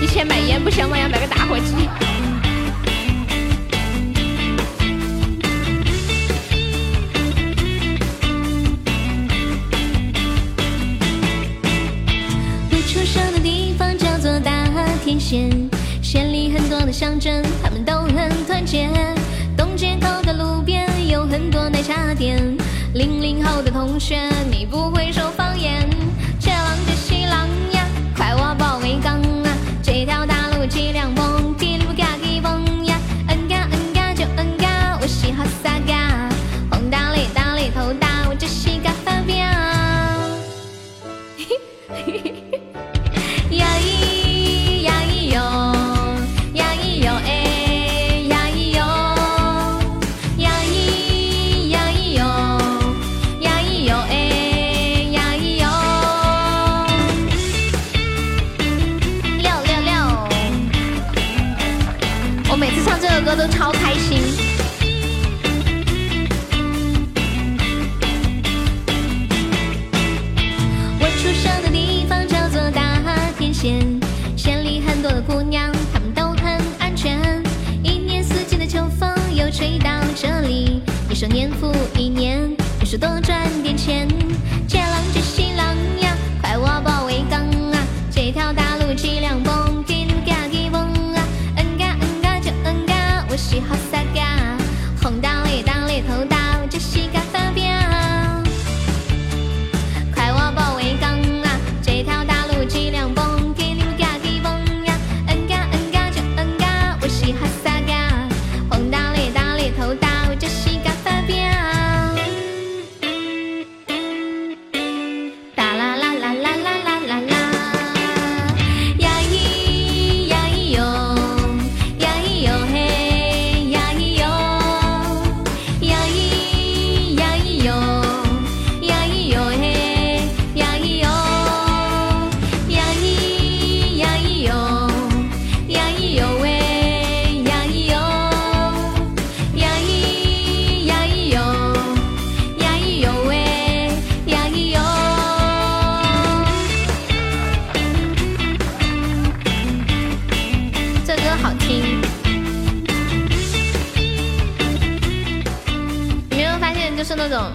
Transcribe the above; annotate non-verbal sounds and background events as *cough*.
以前买烟不行吗？要买个打火机。出生的地方叫做大田县，县里很多的乡镇，他们都很团结。东街口的路边有很多奶茶店。零零后的同学，你不会说方言。这浪这西浪呀，快我保卫港啊！这条大路几辆蹦，叽里不嘎叽蹦呀，嗯嘎嗯嘎就嗯嘎，我嘻哈撒嘎，红大嘞大嘞头大，我这西嘎发飙。呀 *laughs* 每次唱这首歌都超开心。我出生的地方叫做大天县，县里很多的姑娘，她们都很安全。一年四季的秋风又吹到这里，你说年复一年，你说多赚点钱。这郎这新郎呀，快往包围岗啊，这条大。就是那种